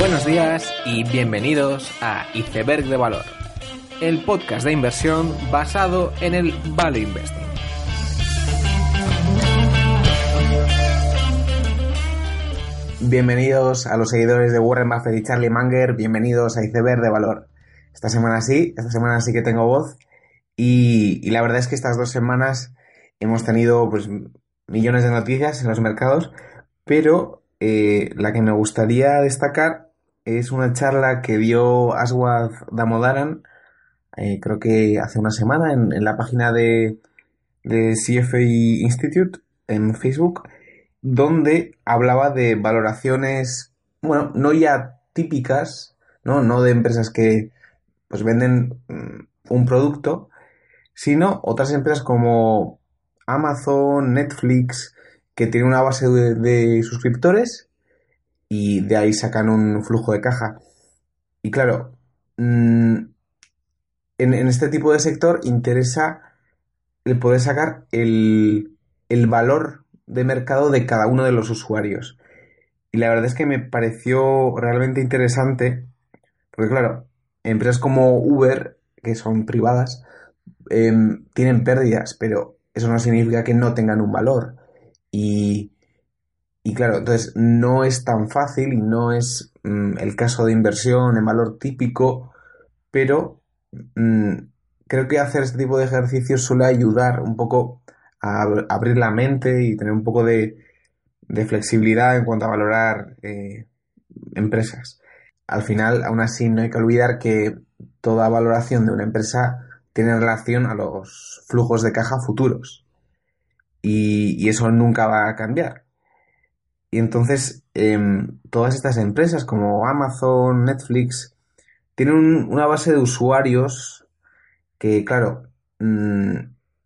Buenos días y bienvenidos a Iceberg de Valor, el podcast de inversión basado en el Value Investing. Bienvenidos a los seguidores de Warren Buffett y Charlie Munger, bienvenidos a Iceberg de Valor. Esta semana sí, esta semana sí que tengo voz y, la verdad es que estas dos semanas hemos tenido pues millones de noticias en los mercados, pero eh, la que me gustaría destacar es una charla que dio Aswad Damodaran, eh, creo que hace una semana, en, la página de, de CFA Institute en Facebook, donde hablaba de valoraciones, bueno, no ya típicas, no, no de empresas que pues venden mm, un producto, sino otras empresas como Amazon, Netflix, que tienen una base de suscriptores y de ahí sacan un flujo de caja. Y claro, mm, en, este tipo de sector interesa el poder sacar el, el valor de mercado de cada uno de los usuarios. Y la verdad es que me pareció realmente interesante, porque claro, empresas como Uber, que son privadas, eh, tienen pérdidas, pero eso no significa que no tengan un valor. Y, y claro, entonces no es tan fácil y no es mm, el caso de inversión en valor típico, pero mm, creo que hacer este tipo de ejercicios suele ayudar un poco a ab- abrir la mente y tener un poco de, flexibilidad en cuanto a valorar eh, empresas. Al final, aún así, no hay que olvidar que toda valoración de una empresa tiene relación a los flujos de caja futuros. Y eso nunca va a cambiar. Y entonces, em, todas estas empresas como Amazon, Netflix, tienen un- una base de usuarios que, claro, mm,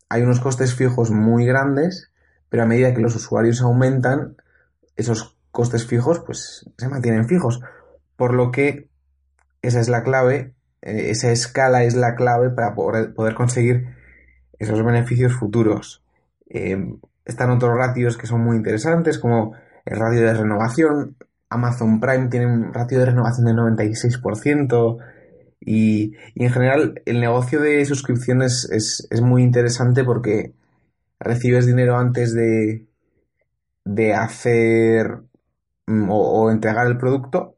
hay unos costes fijos muy grandes, pero a medida que los usuarios aumentan, esos costes fijos pues se mantienen fijos. Por lo que esa es la clave, eh, esa escala es la clave para poder, poder conseguir esos beneficios futuros. Eh, están otros ratios que son muy interesantes, como el ratio de renovación. Amazon Prime tiene un ratio de renovación del 96%. Y, en general el negocio de suscripciones es, es muy interesante porque recibes dinero antes de, de hacer mm, o, o entregar el producto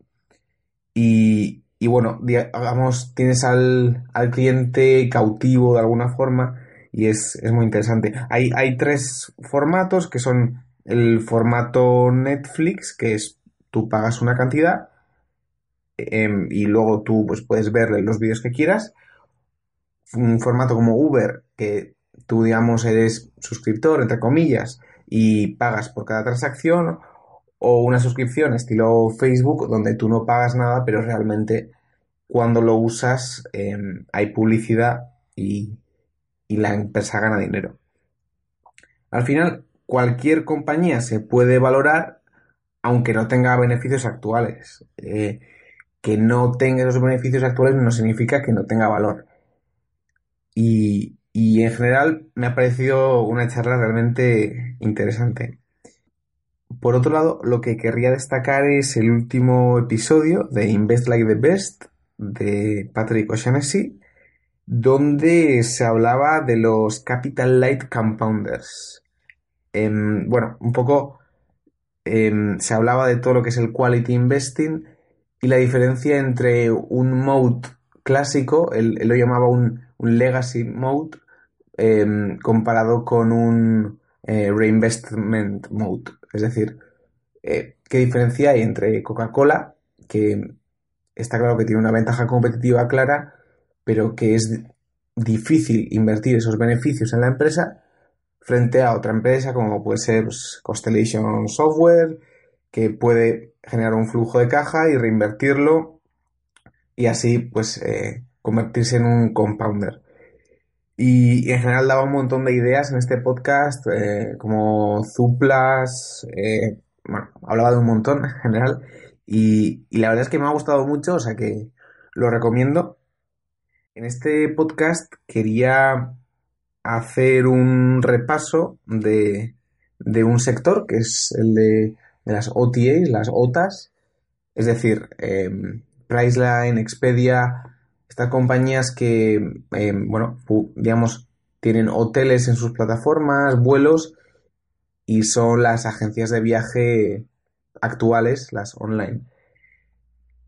y, y bueno, digamos, tienes al, al cliente cautivo de alguna forma y es, es muy interesante. Hay, hay tres formatos que son el formato Netflix, que es tú pagas una cantidad em, y luego tú pues, puedes ver los vídeos que quieras. Un formato como Uber, que tú, digamos, eres suscriptor, entre comillas, y pagas por cada transacción, o una suscripción estilo Facebook, donde tú no pagas nada, pero realmente cuando lo usas em, hay publicidad y, y la empresa gana dinero. Al final, cualquier compañía se puede valorar aunque no tenga beneficios actuales. Eh, que no tenga esos beneficios actuales no significa que no tenga valor. Y, y en general me ha parecido una charla realmente interesante. Por otro lado, lo que querría destacar es el último episodio de Invest Like the Best de Patrick O'Shaughnessy, donde se hablaba de los Capital Light Compounders. Em, bueno, un poco em, se hablaba de todo lo que es el Quality Investing y la diferencia entre un mode clásico, él, lo llamaba un, un Legacy Mode, em, comparado con un eh, Reinvestment Mode. Es decir, eh, ¿qué diferencia hay entre Coca-Cola, que está claro que tiene una ventaja competitiva clara, pero que es difícil invertir esos beneficios en la empresa, frente a otra empresa como puede ser Constellation Software, que puede generar un flujo de caja y reinvertirlo y así pues eh, convertirse en un compounder. Y, y, en general daba un montón de ideas en este podcast, eh, como Zuplas, eh, bueno, hablaba de un montón en general. Y, y, la verdad es que me ha gustado mucho, o sea que lo recomiendo. En este podcast quería hacer un repaso de, de un sector que es el de, las OTAs, las OTAs, Es decir, Priceline, Expedia, estas compañías que, bueno, digamos, tienen hoteles en sus plataformas, vuelos y son las agencias de viaje actuales, las online.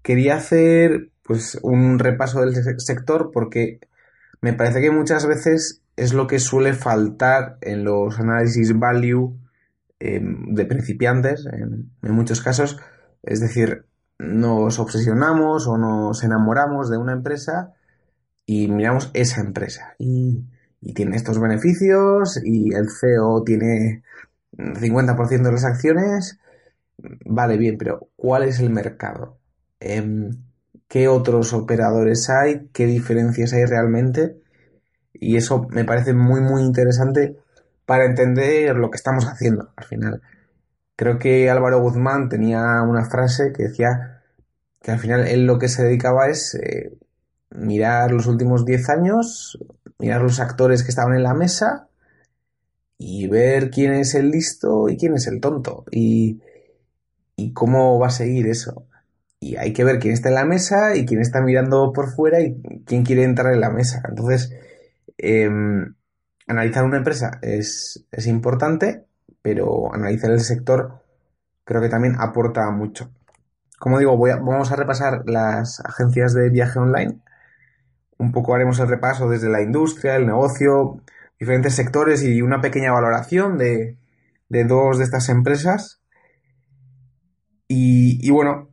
Quería hacer pues un repaso del sector porque me parece que muchas veces es lo que suele faltar en los análisis value em, de principiantes, en, muchos casos. Es decir, nos obsesionamos o nos enamoramos de una empresa y miramos esa empresa. Y, y tiene estos beneficios y el CEO tiene 50% de las acciones. Vale, bien, pero ¿cuál es el mercado? Em, qué otros operadores hay, qué diferencias hay realmente. Y eso me parece muy, muy interesante para entender lo que estamos haciendo al final. Creo que Álvaro Guzmán tenía una frase que decía que al final él lo que se dedicaba es eh, mirar los últimos 10 años, mirar los actores que estaban en la mesa y ver quién es el listo y quién es el tonto y, y cómo va a seguir eso y hay que ver quién está en la mesa y quién está mirando por fuera y quién quiere entrar en la mesa. Entonces, em, analizar una empresa es, importante, pero analizar el sector creo que también aporta mucho. Como digo, voy vamos a repasar las agencias de viaje online. Un poco haremos el repaso desde la industria, el negocio, diferentes sectores y una pequeña valoración de, dos de estas empresas. Y bueno,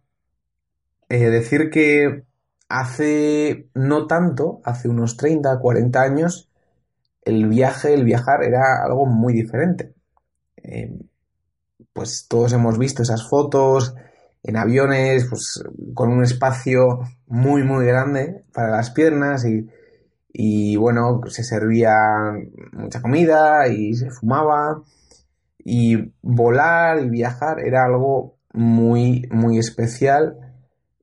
eh, decir que hace no tanto, hace unos 30, 40 años, el viaje, el viajar era algo muy diferente. Eh, pues todos hemos visto esas fotos en aviones, pues con un espacio muy, muy grande para las piernas y, y bueno, se servía mucha comida y se fumaba y volar y viajar era algo muy, muy especial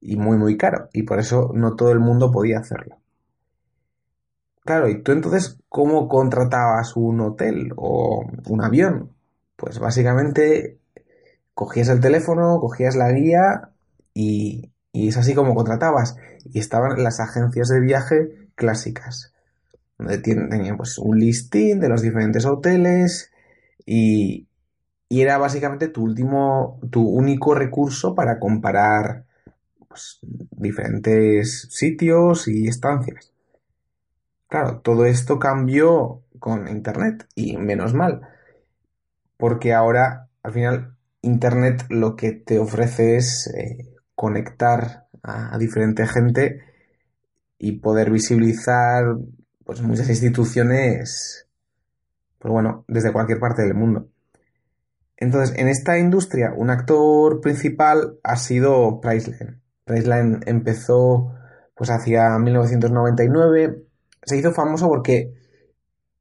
y muy muy caro y por eso no todo el mundo podía hacerlo. Claro, y tú entonces, ¿cómo contratabas un hotel o un avión? Pues básicamente cogías el teléfono, cogías la guía y, es así como contratabas. Y estaban las agencias de viaje clásicas, donde tenían pues un listing de los diferentes hoteles y, y era básicamente tu último, tu único recurso para comparar pues, diferentes sitios y estancias. Claro, todo esto cambió con Internet y menos mal, porque ahora al final Internet lo que te ofrece es eh, conectar a, diferente gente y poder visibilizar pues muchas instituciones pues bueno desde cualquier parte del mundo entonces en esta industria un actor principal ha sido Priceline Priceline empezó pues hacia 1999. Se hizo famoso porque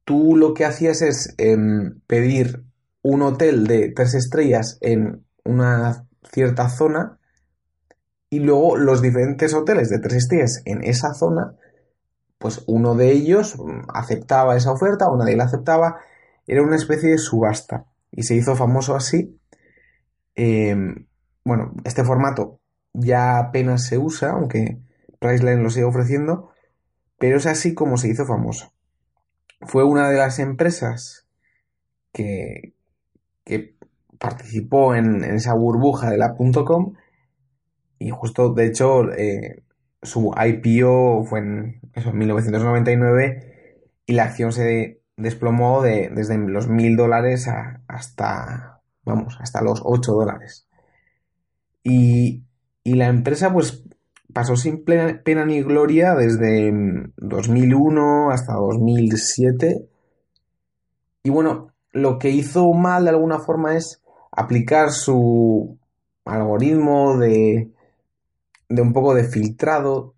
tú lo que hacías es em, pedir un hotel de tres estrellas en una cierta zona y luego los diferentes hoteles de tres estrellas en esa zona, pues uno de ellos aceptaba esa oferta, o nadie la aceptaba, era una especie de subasta y se hizo famoso así. Em, bueno, este formato ya apenas se usa, aunque Priceline lo sigue ofreciendo, pero es así como se hizo famoso. Fue una de las empresas que, que participó en, esa burbuja de la .com y justo, de hecho, eh, su IPO fue en, eso, 1999 y la acción se desplomó de, desde los mil dólares hasta, vamos, hasta los 8 dólares. Y, y la empresa pues pasó sin pena ni gloria desde 2001 hasta 2007. Y bueno, lo que hizo mal de alguna forma es aplicar su algoritmo de, de un poco de filtrado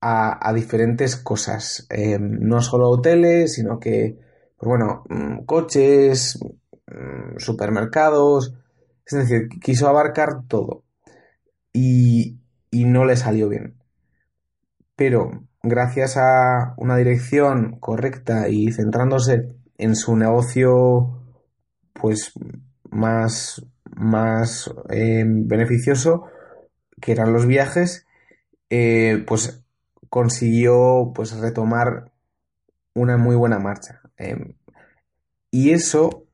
a, diferentes cosas. Em, no solo hoteles, sino que, pues bueno, mm, coches, mm, supermercados. Es decir, quiso abarcar todo y, no le salió bien. Pero gracias a una dirección correcta y centrándose en su negocio pues más, más eh, beneficioso, que eran los viajes, eh, pues consiguió pues retomar una muy buena marcha. Em, y eso,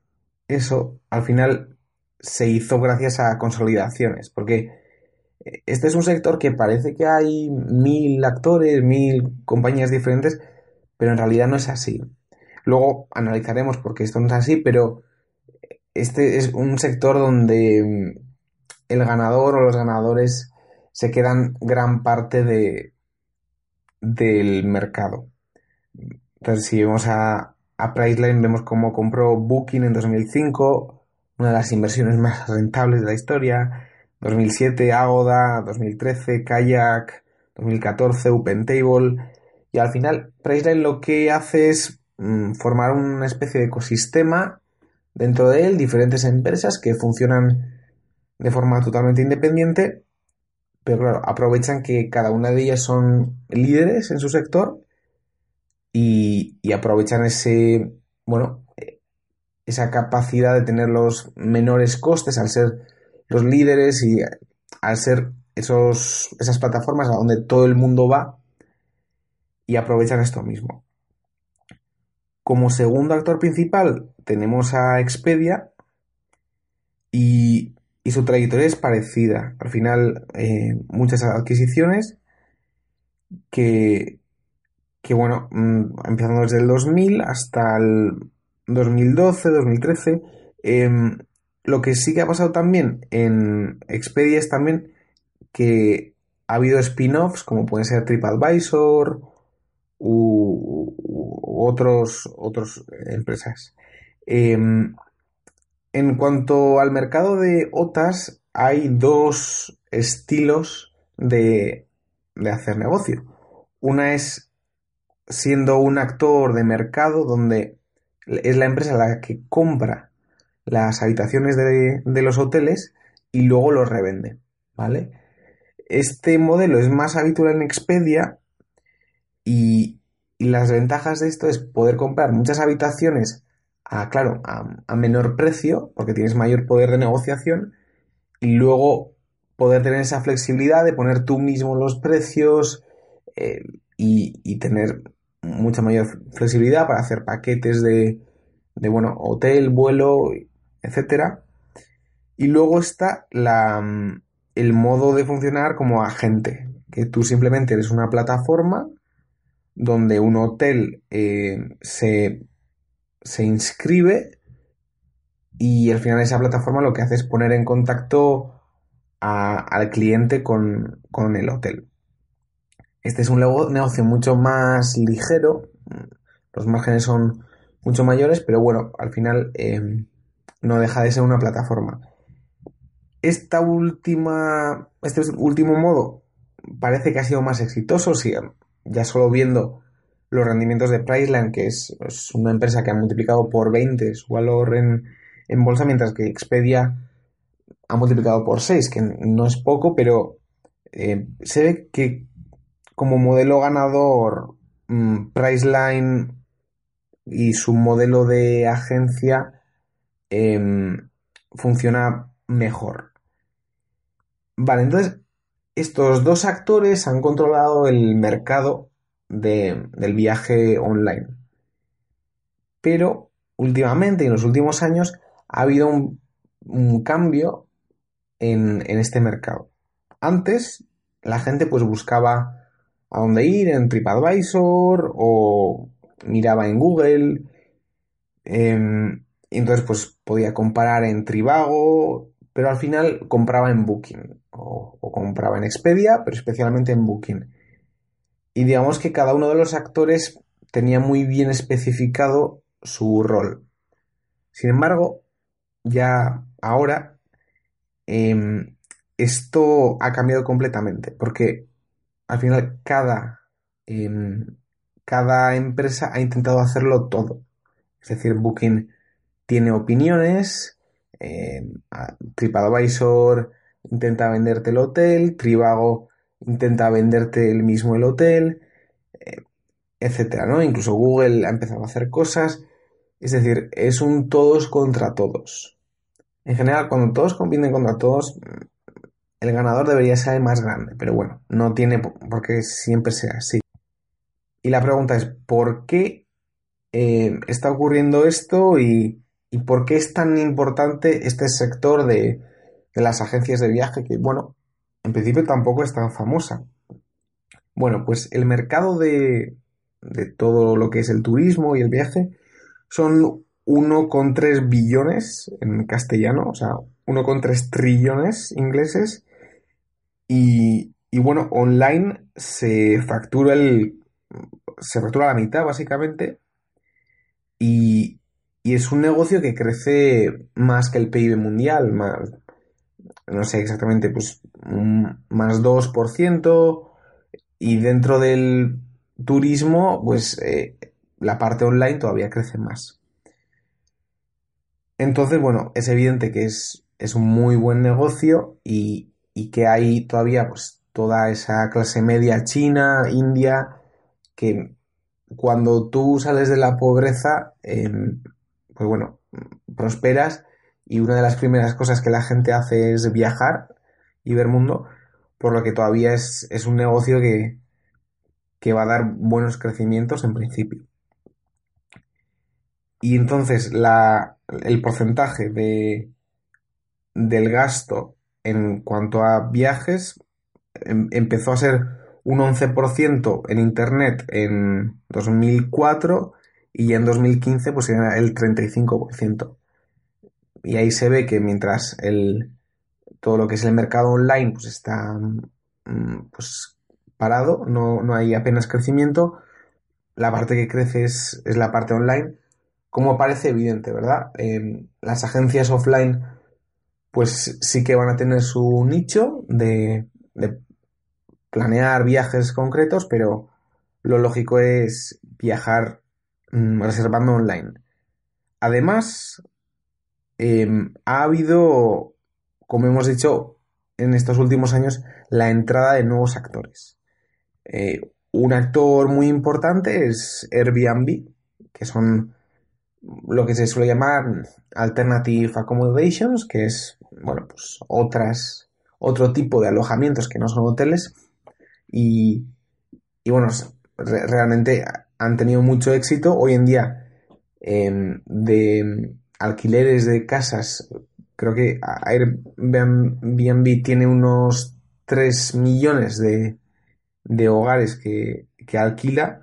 eso al final se hizo gracias a consolidaciones, porque este es un sector que parece que hay mil actores, mil compañías diferentes, pero en realidad no es así. Luego analizaremos por qué esto no es así, pero este es un sector donde mm, el ganador o los ganadores se quedan gran parte de, del mercado. Entonces, si vemos a, a Priceline, vemos cómo compró Booking en 2005, una de las inversiones más rentables de la historia. 2007 Agoda, 2013 Kayak, 2014 OpenTable. Y al final, Priceline lo que hace es mm, formar una especie de ecosistema dentro de él, diferentes empresas que funcionan de forma totalmente independiente, pero claro, aprovechan que cada una de ellas son líderes en su sector y, y aprovechan ese, bueno, esa capacidad de tener los menores costes al ser los líderes y al ser esos, esas plataformas a donde todo el mundo va y aprovechan esto mismo. Como segundo actor principal tenemos a Expedia y, su trayectoria es parecida. Al final, eh, muchas adquisiciones que, que bueno, mm, empezando desde el 2000 hasta el 2012, 2013. Em, lo que sí que ha pasado también en Expedia es también que ha habido spin-offs como pueden ser TripAdvisor u, otros otras empresas. Em, en cuanto al mercado de OTAS, hay dos estilos de, de hacer negocio. Una es siendo un actor de mercado donde es la empresa la que compra las habitaciones de, los hoteles y luego los revende, ¿vale? Este modelo es más habitual en Expedia y, las ventajas de esto es poder comprar muchas habitaciones a, claro, a, menor precio, porque tienes mayor poder de negociación, y luego poder tener esa flexibilidad de poner tú mismo los precios eh, y, y, tener mucha mayor flexibilidad para hacer paquetes de, de bueno, hotel, vuelo, etcétera. Y luego está la, mm, el modo de funcionar como agente, que tú simplemente eres una plataforma donde un hotel eh, se, se inscribe y al final esa plataforma lo que hace es poner en contacto al cliente con, con el hotel. Este es un negocio mucho más ligero, los márgenes son mucho mayores, pero bueno, al final eh, no deja de ser una plataforma. Esta última, este último modo parece que ha sido más exitoso, si, ya solo viendo los rendimientos de Priceline, que es, una empresa que ha multiplicado por 20 su valor en, bolsa, mientras que Expedia ha multiplicado por 6, que no es poco, pero eh, se ve que como modelo ganador, mm, Priceline y su modelo de agencia em, funciona mejor. Vale, entonces estos dos actores han controlado el mercado del viaje online. Pero últimamente, en los últimos años, ha habido un, cambio en, en, este mercado. Antes, la gente pues buscaba a dónde ir en TripAdvisor o miraba en Google. Em, y entonces pues podía comparar en Trivago, pero al final compraba en Booking o, compraba en Expedia, pero especialmente en Booking. Y digamos que cada uno de los actores tenía muy bien especificado su rol. Sin embargo, ya ahora em, esto ha cambiado completamente, porque al final cada em, cada empresa ha intentado hacerlo todo. Es decir, Booking tiene opiniones, eh, TripAdvisor intenta venderte el hotel, Trivago intenta venderte el mismo el hotel, eh, etcétera, ¿no? Incluso Google ha empezado a hacer cosas. Es decir, es un todos contra todos. En general, cuando todos compiten contra todos, el ganador debería ser el más grande, pero bueno, no tiene por qué siempre sea así. Y la pregunta es, ¿por qué eh, está ocurriendo esto y, por qué es tan importante este sector de, las agencias de viaje que, bueno, en principio tampoco es tan famosa? Bueno, pues el mercado de, de todo lo que es el turismo y el viaje son 1,3 billones en castellano, o sea, 1,3 trillones ingleses. Y, y, bueno, online se factura el. se factura la mitad, básicamente. Y, y es un negocio que crece más que el PIB mundial. No sé exactamente, pues. más 2%. Y dentro del turismo, pues. Eh, la parte online todavía crece más. Entonces, bueno, es evidente que es, es un muy buen negocio y, que hay todavía pues toda esa clase media china, india, que cuando tú sales de la pobreza, em, pues bueno, prosperas y una de las primeras cosas que la gente hace es viajar y ver mundo, por lo que todavía es, es un negocio que, que va a dar buenos crecimientos en principio. Y entonces la, el porcentaje de, del gasto en cuanto a viajes em, empezó a ser un 11% en Internet en 2004 y en 2015 pues era el 35%. Y ahí se ve que mientras el, todo lo que es el mercado online pues está mm, pues parado, no, no hay apenas crecimiento, la parte que crece es, es la parte online como parece evidente, ¿verdad? las agencias offline, pues sí que van a tener su nicho de, planear viajes concretos, pero lo lógico es viajar reservando online. Además, em, ha habido, como hemos dicho, en estos últimos años, la entrada de nuevos actores. Eh, un actor muy importante es Airbnb, que son lo que se suele llamar alternative accommodations, que es, bueno, pues otras, otro tipo de alojamientos que no son hoteles. Y, y bueno, realmente han tenido mucho éxito. Hoy en día, em, de alquileres de casas, creo que Airbnb tiene unos 3 millones de, de hogares que, que alquila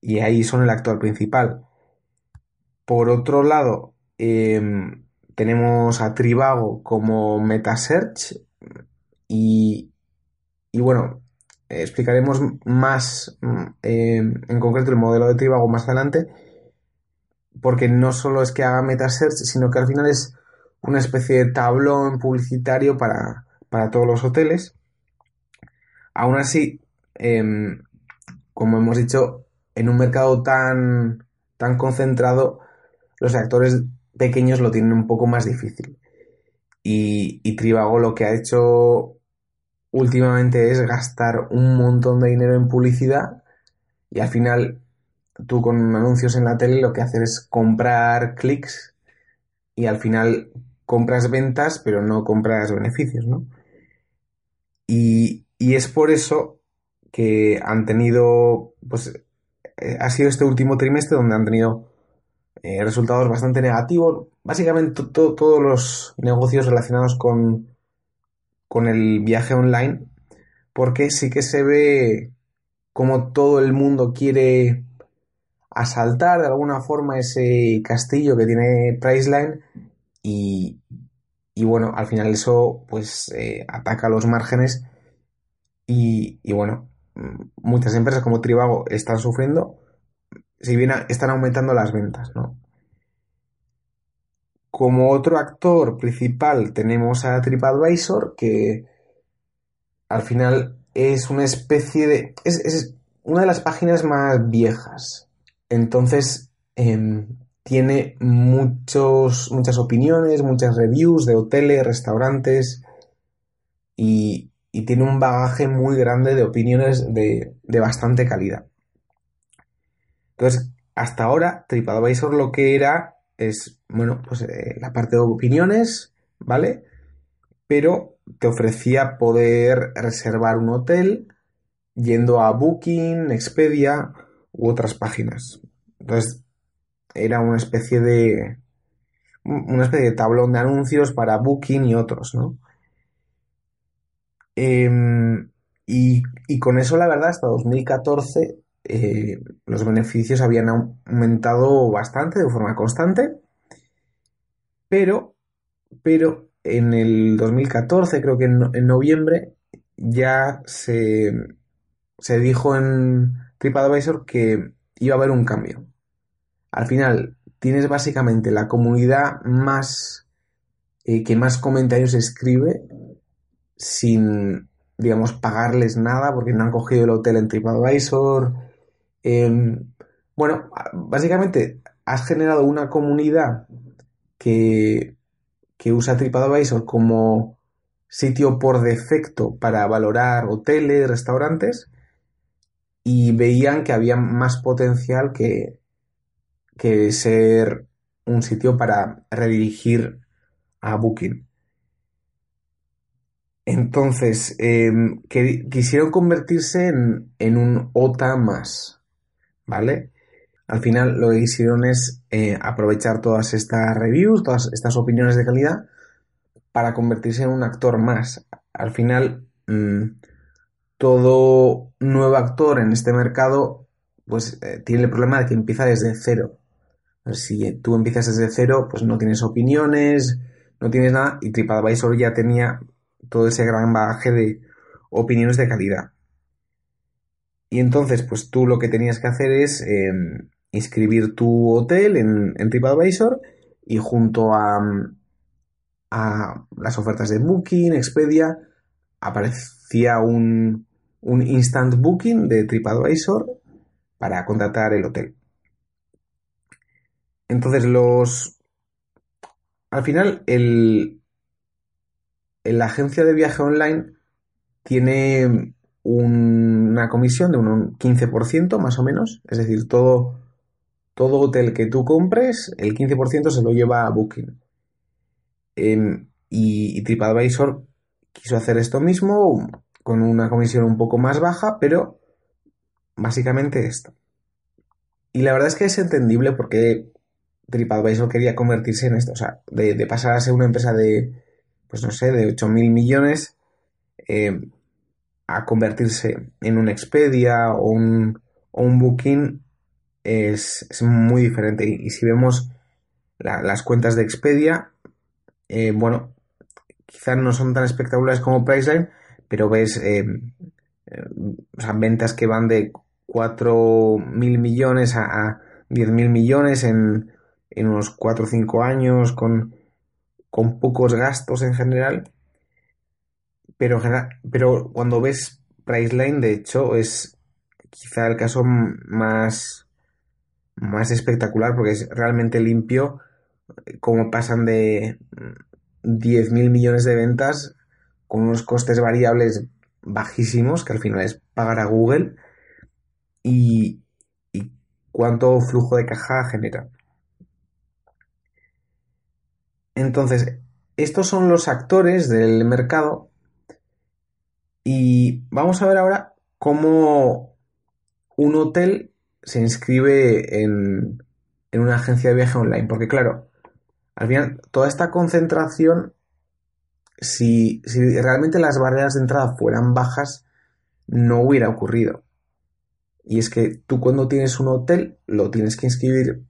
y ahí son el actor principal. Por otro lado, em, tenemos a Trivago como MetaSearch y, y bueno, explicaremos más em, en concreto el modelo de Trivago más adelante, porque no solo es que haga MetaSearch, sino que al final es una especie de tablón publicitario para, todos los hoteles. Aún así, em, como hemos dicho, en un mercado tan, tan concentrado, los actores pequeños lo tienen un poco más difícil. Y, y Trivago lo que ha hecho últimamente es gastar un montón de dinero en publicidad y al final tú con anuncios en la tele lo que haces es comprar clics y al final compras ventas pero no compras beneficios, ¿no? Y, y es por eso que han tenido, pues eh, ha sido este último trimestre donde han tenido eh, resultados bastante negativos. Básicamente todos los negocios relacionados con, con el viaje online, porque sí que se ve como todo el mundo quiere asaltar de alguna forma ese castillo que tiene Priceline y, y bueno, al final eso pues eh, ataca los márgenes y, y bueno, muchas empresas como Trivago están sufriendo si bien están aumentando las ventas, ¿no? Como otro actor principal tenemos a TripAdvisor, que al final es una especie de... es, una de las páginas más viejas. Entonces, em, tiene muchos, muchas opiniones, muchas reviews de hoteles, restaurantes y, y tiene un bagaje muy grande de opiniones de, de bastante calidad. Entonces, hasta ahora, TripAdvisor lo que era es, bueno, pues eh, la parte de opiniones, ¿vale? pero te ofrecía poder reservar un hotel yendo a Booking, Expedia u otras páginas. Entonces, era una especie de una especie de tablón de anuncios para Booking y otros, ¿no? Em, y, con eso, la verdad, hasta 2014 eh, los beneficios habían aumentado bastante de forma constante, pero, pero en el 2014, creo que en, noviembre, ya se, se dijo en TripAdvisor que iba a haber un cambio. Al final, tienes básicamente la comunidad más eh, que más comentarios escribe sin, digamos, pagarles nada porque no han cogido el hotel en TripAdvisor. Em, bueno, básicamente has generado una comunidad que, que usa TripAdvisor como sitio por defecto para valorar hoteles, restaurantes y veían que había más potencial que, que ser un sitio para redirigir a Booking. Entonces, em, quisieron convertirse en, un OTA más, ¿vale? Al final lo que hicieron es eh, aprovechar todas estas reviews, todas estas opiniones de calidad, para convertirse en un actor más. Al final, mm, todo nuevo actor en este mercado, pues eh, tiene el problema de que empieza desde cero. Si tú empiezas desde cero, pues no tienes opiniones, no tienes nada, y TripAdvisor ya tenía todo ese gran bagaje de opiniones de calidad. Y entonces, pues tú lo que tenías que hacer es em, inscribir tu hotel en, TripAdvisor y junto a, a, las ofertas de Booking, Expedia, aparecía un, un instant booking de TripAdvisor para contratar el hotel. Entonces los... Al final, el, la agencia de viaje online tiene una comisión de un 15% más o menos. Es decir, todo, todo hotel que tú compres, el 15% se lo lleva a Booking. Em, y, TripAdvisor quiso hacer esto mismo con una comisión un poco más baja, pero básicamente esto. Y la verdad es que es entendible porque TripAdvisor quería convertirse en esto, o sea, de, pasar a ser una empresa de, pues no sé, de 8 mil millones eh, a convertirse en un Expedia o un, un Booking es, muy diferente. Y, si vemos las cuentas de Expedia, eh, bueno, quizás no son tan espectaculares como Priceline, pero ves eh, ventas que van de 4 mil millones a, a 10 mil millones en en unos 4 o 5 años, con, con pocos gastos en general. Pero, pero cuando ves Priceline, de hecho, es quizá el caso más, más espectacular porque es realmente limpio como pasan de 10.000 millones de ventas con unos costes variables bajísimos, que al final es pagar a Google, y cuánto flujo de caja genera. Entonces, estos son los actores del mercado y vamos a ver ahora cómo un hotel se inscribe en, una agencia de viaje online. Porque claro, al final, toda esta concentración, si, realmente las barreras de entrada fueran bajas, no hubiera ocurrido. Y es que tú cuando tienes un hotel, lo tienes que inscribir,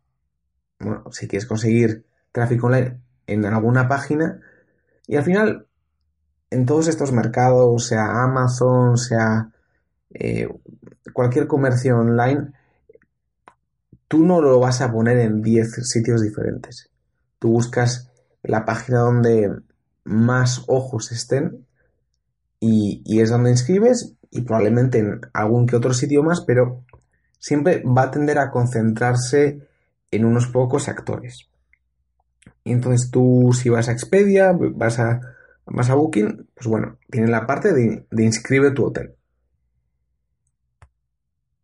bueno, si quieres conseguir tráfico online, en alguna página y al final en todos estos mercados, sea Amazon, sea eh, cualquier comercio online, tú no lo vas a poner en 10 sitios diferentes. Tú buscas la página donde más ojos estén y, y, es donde inscribes y probablemente en algún que otro sitio más, pero siempre va a tender a concentrarse en unos pocos actores. Y entonces tú si vas a Expedia, vas a, vas a Booking, pues bueno, tiene la parte de, inscribe tu hotel.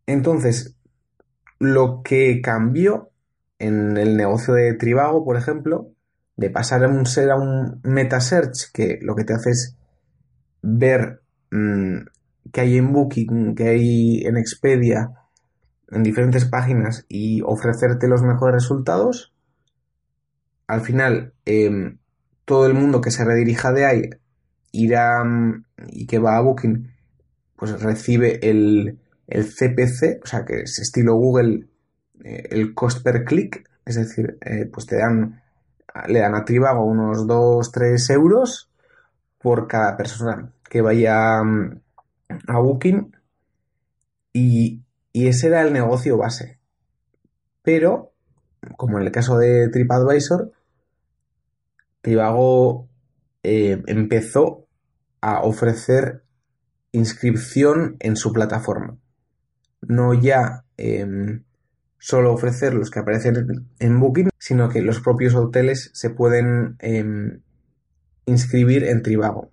Entonces, lo que cambió en el negocio de Trivago, por ejemplo, de pasar a un ser a un meta search que lo que te hace es ver mm, qué hay en Booking, qué hay en Expedia, en diferentes páginas y ofrecerte los mejores resultados, al final em, todo el mundo que se redirija de ahí irá mm, y que va a Booking, pues recibe el, el CPC, o sea que es estilo Google, eh, el cost per click, es decir, eh, pues te dan, le dan a Trivago unos 2-3 euros por cada persona que vaya mm, a Booking y, ese era el negocio base. Pero, como en el caso de TripAdvisor, Trivago eh, empezó a ofrecer inscripción en su plataforma. No ya em, solo ofrecer los que aparecen en Booking, sino que los propios hoteles se pueden em, inscribir en Trivago.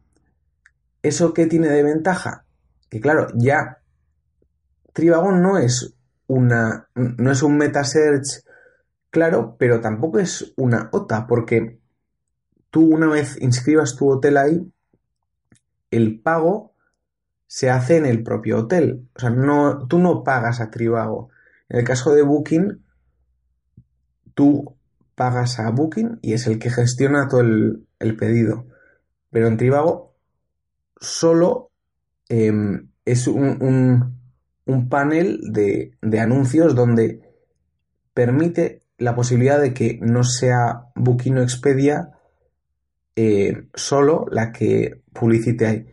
¿Eso qué tiene de ventaja? Que claro, ya Trivago no es una no es un meta search claro, pero tampoco es una OTA, porque tú una vez inscribas tu hotel ahí, el pago se hace en el propio hotel. O sea, no, tú no pagas a Trivago. En el caso de Booking, tú pagas a Booking y es el que gestiona todo el, pedido. Pero en Trivago solo em, es un, un, panel de, anuncios donde permite la posibilidad de que no sea Booking o Expedia eh, solo la que publicite ahí.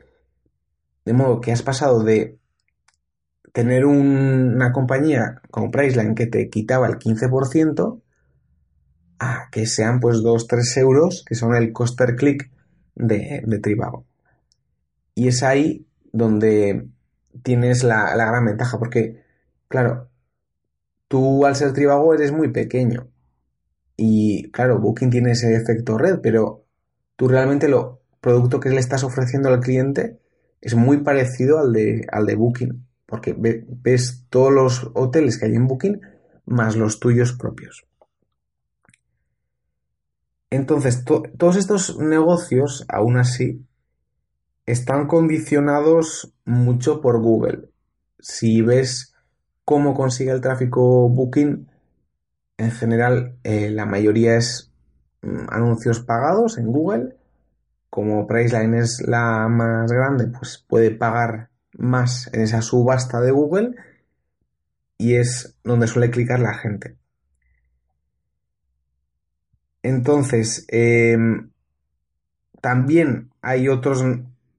De modo que has pasado de tener una compañía como Priceline que te quitaba el 15% a que sean pues 2-3 euros que son el cost per click de, de Trivago. Y es ahí donde tienes la, la gran ventaja porque, claro, tú al ser Trivago eres muy pequeño. Y claro, Booking tiene ese efecto red, pero tú realmente lo producto que le estás ofreciendo al cliente es muy parecido al de, al de Booking, porque ves todos los hoteles que hay en Booking más los tuyos propios. Entonces, todos estos negocios, aún así, están condicionados mucho por Google. Si ves cómo consigue el tráfico Booking, en general eh, la mayoría es Mm, anuncios pagados en Google. Como Priceline es la más grande, pues puede pagar más en esa subasta de Google y es donde suele clicar la gente. Entonces, em, también hay otros,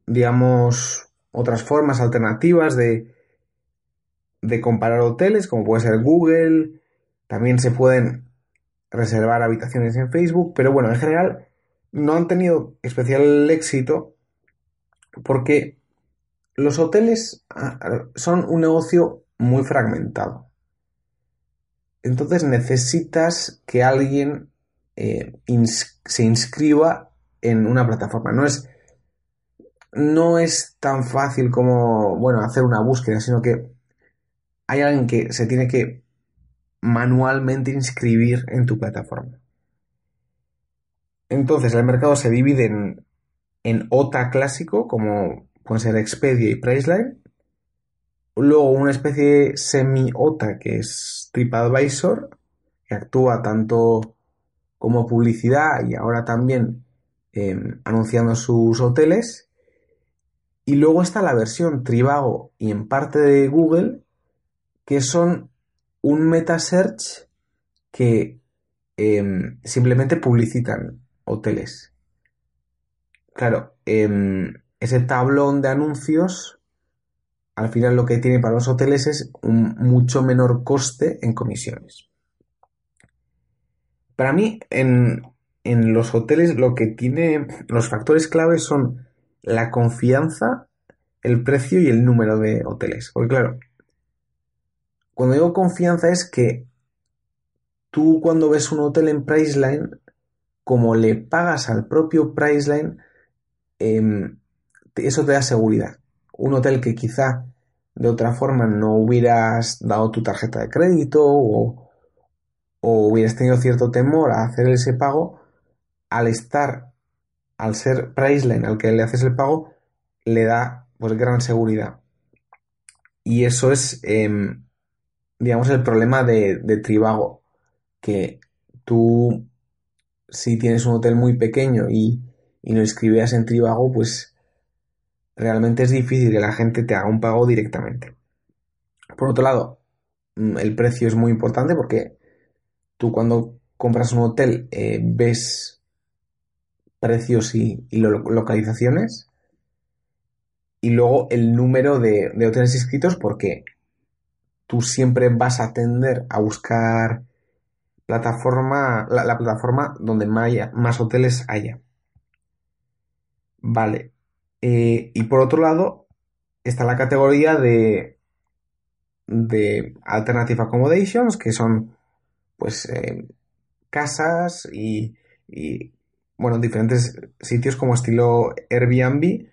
digamos, otras formas alternativas de, de comparar hoteles, como puede ser Google. También se pueden reservar habitaciones en Facebook, pero bueno, en general no han tenido especial éxito porque los hoteles ah, son un negocio muy fragmentado. Entonces necesitas que alguien eh, se inscriba en una plataforma. No es, no es tan fácil como, bueno, hacer una búsqueda, sino que hay alguien que se tiene que manualmente inscribir en tu plataforma. Entonces el mercado se divide en, en OTA clásico, como pueden ser Expedia y Priceline. Luego una especie semi-OTA que es TripAdvisor, que actúa tanto como publicidad y ahora también em, anunciando sus hoteles. Y luego está la versión Trivago y en parte de Google, que son un meta search que em, simplemente publicitan hoteles. Claro, em, ese tablón de anuncios al final lo que tiene para los hoteles es un mucho menor coste en comisiones. Para mí, en, en los hoteles lo que tiene los factores claves son la confianza, el precio y el número de hoteles. Porque claro, cuando digo confianza es que tú cuando ves un hotel en Priceline, como le pagas al propio Priceline, em, eso te da seguridad. Un hotel que quizá de otra forma no hubieras dado tu tarjeta de crédito o, hubieras tenido cierto temor a hacer ese pago, al estar, al ser Priceline al que le haces el pago, le da pues gran seguridad. Y eso es, em, digamos, el problema de, de Trivago, que tú, si tienes un hotel muy pequeño y, y lo escribías en Trivago, pues realmente es difícil que la gente te haga un pago directamente. Por otro lado, mm, el precio es muy importante porque tú cuando compras un hotel eh, ves precios y, localizaciones y luego el número de, hoteles inscritos porque tú siempre vas a tender a buscar plataforma, la, plataforma donde más hoteles haya. Vale. Eh, y por otro lado, está la categoría de, de Alternative Accommodations, que son pues eh, casas y, y, bueno, diferentes sitios como estilo Airbnb,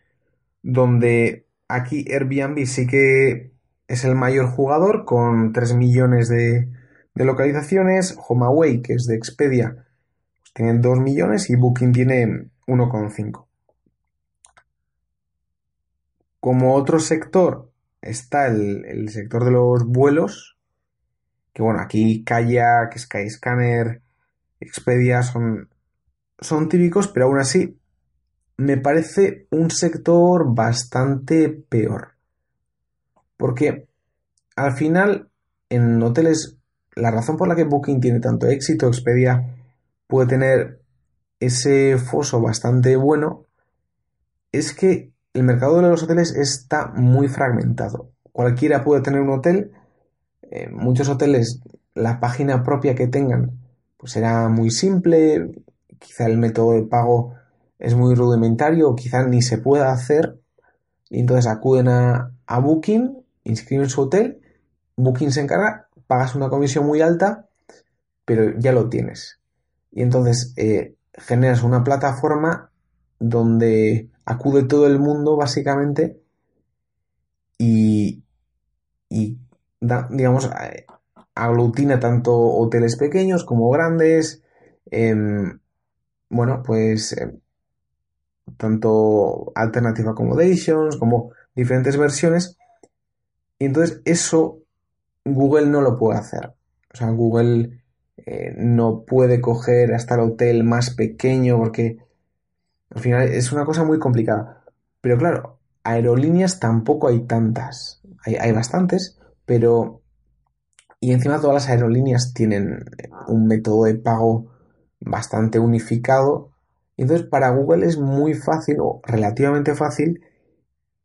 donde aquí Airbnb sí que es el mayor jugador con 3 millones de, de localizaciones, HomeAway, que es de Expedia, pues tiene 2 millones y Booking tiene 1,5. Como otro sector está el, sector de los vuelos, que bueno, aquí Kayak, Skyscanner, Expedia son, son típicos, pero aún así me parece un sector bastante peor. Porque al final, en hoteles, la razón por la que Booking tiene tanto éxito, Expedia puede tener ese foso bastante bueno, es que el mercado de los hoteles está muy fragmentado. Cualquiera puede tener un hotel. Eh, muchos hoteles, la página propia que tengan, pues será muy simple. Quizá el método de pago es muy rudimentario, quizá ni se pueda hacer. Y entonces acuden a, Booking, inscriben su hotel, Booking se encarga, pagas una comisión muy alta, pero ya lo tienes. Y entonces eh, generas una plataforma donde acude todo el mundo básicamente y, digamos, eh, aglutina tanto hoteles pequeños como grandes, em, bueno, pues em, tanto alternative accommodations como diferentes versiones. Y entonces eso Google no lo puede hacer. O sea, Google eh, no puede coger hasta el hotel más pequeño porque al final es una cosa muy complicada. Pero claro, aerolíneas tampoco hay tantas. Hay, bastantes, pero... Y encima todas las aerolíneas tienen un método de pago bastante unificado. entonces para Google es muy fácil o relativamente fácil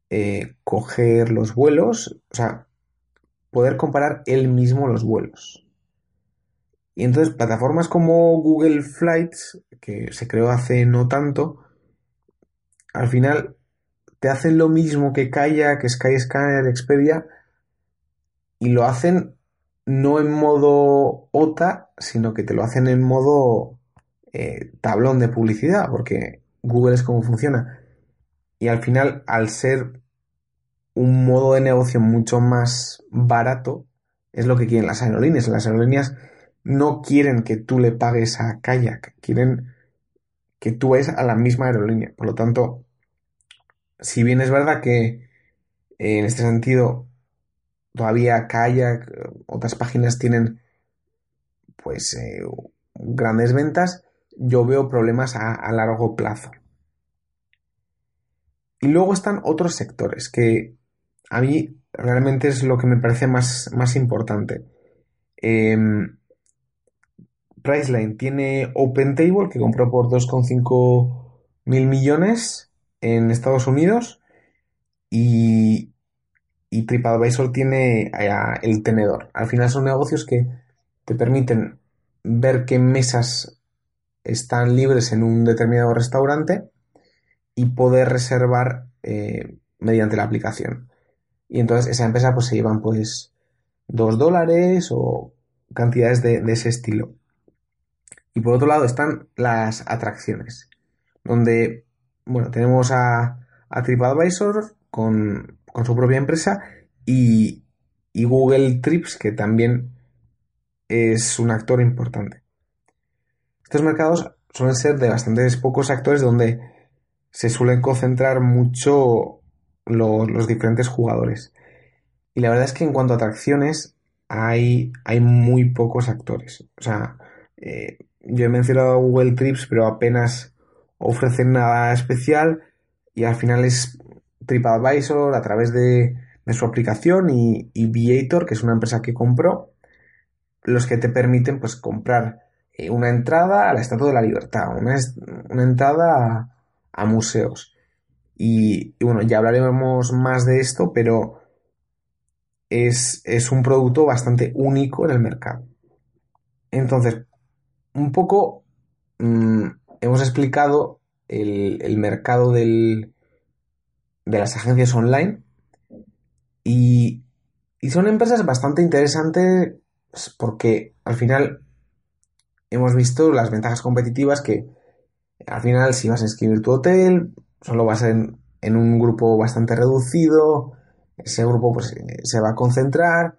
eh, coger los vuelos, o sea, poder comparar él mismo los vuelos. Y entonces plataformas como Google Flights, que se creó hace no tanto, al final te hacen lo mismo que Kayak, Skyscanner, Expedia y lo hacen no en modo OTA, sino que te lo hacen en modo eh, tablón de publicidad, porque Google es como funciona. Y al final, al ser un modo de negocio mucho más barato, es lo que quieren las aerolíneas. Las aerolíneas no quieren que tú le pagues a Kayak, quieren que tú vayas a la misma aerolínea. Por lo tanto, si bien es verdad que eh, en este sentido todavía Kayak, otras páginas tienen pues eh, grandes ventas, yo veo problemas a, largo plazo. Y luego están otros sectores que a mí realmente es lo que me parece más, más importante. Eh, Priceline tiene OpenTable que compró por 2,5 mil millones en Estados Unidos y, TripAdvisor tiene el tenedor. Al final son negocios que te permiten ver qué mesas están libres en un determinado restaurante y poder reservar eh, mediante la aplicación. Y entonces esa empresa pues se llevan pues 2 dólares o cantidades de ese estilo. Y por otro lado están las atracciones, donde, bueno, tenemos a, TripAdvisor con, su propia empresa y, y Google Trips, que también es un actor importante. Estos mercados suelen ser de bastantes pocos actores donde se suelen concentrar mucho los, diferentes jugadores. Y la verdad es que en cuanto a atracciones, hay, hay muy pocos actores. O sea, eh, yo he mencionado Google Trips, pero apenas ofrecen nada especial y al final es TripAdvisor a través de, su aplicación y, Viator, que es una empresa que compró, los que te permiten pues comprar eh, una entrada a la Estatua de la Libertad, una entrada a, museos. Y, bueno, ya hablaremos más de esto, pero es, es un producto bastante único en el mercado. Entonces, un poco mm, hemos explicado el, mercado del, de las agencias online y, y, son empresas bastante interesantes porque al final hemos visto las ventajas competitivas que al final si vas a inscribir tu hotel solo vas en, en un grupo bastante reducido ese grupo pues se va a concentrar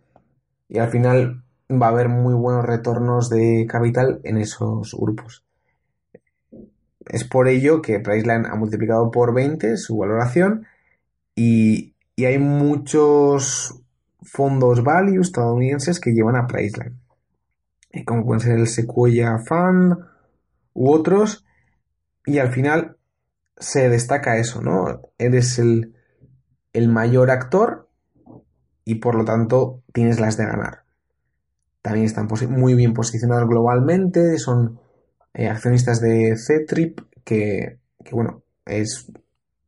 y al final va a haber muy buenos retornos de capital en esos grupos. Es por ello que Priceline ha multiplicado por 20 su valoración y, hay muchos fondos value estadounidenses que llevan a Priceline, eh, como pueden ser el Sequoia Fund u otros, y al final se destaca eso, ¿no? Eres el, el mayor actor y por lo tanto tienes las de ganar. También están muy bien posicionados globalmente, son eh, accionistas de C-Trip, que, bueno, es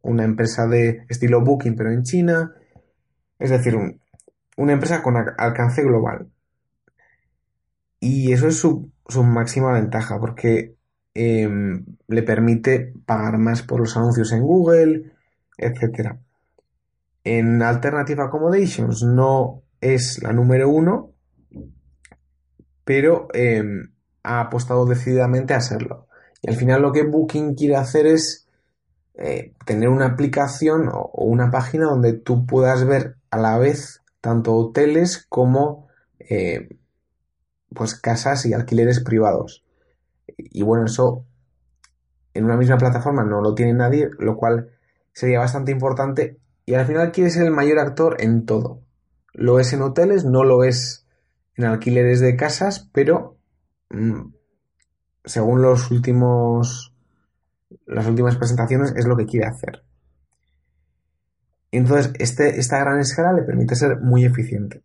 una empresa de estilo Booking, pero en China. Es decir, una empresa con alcance global. Y eso es su, máxima ventaja, porque em, le permite pagar más por los anuncios en Google, etc. En Alternative Accommodations no es la número uno, pero em, ha apostado decididamente a serlo. Y al final lo que Booking quiere hacer es eh, tener una aplicación o, una página donde tú puedas ver a la vez tanto hoteles como eh, pues casas y alquileres privados. Y bueno, eso en una misma plataforma no lo tiene nadie, lo cual sería bastante importante. Y al final quiere ser el mayor actor en todo. Lo es en hoteles, no lo es en alquileres de casas, pero mm, según los últimos las últimas presentaciones es lo que quiere hacer. Entonces, este, esta gran escala le permite ser muy eficiente.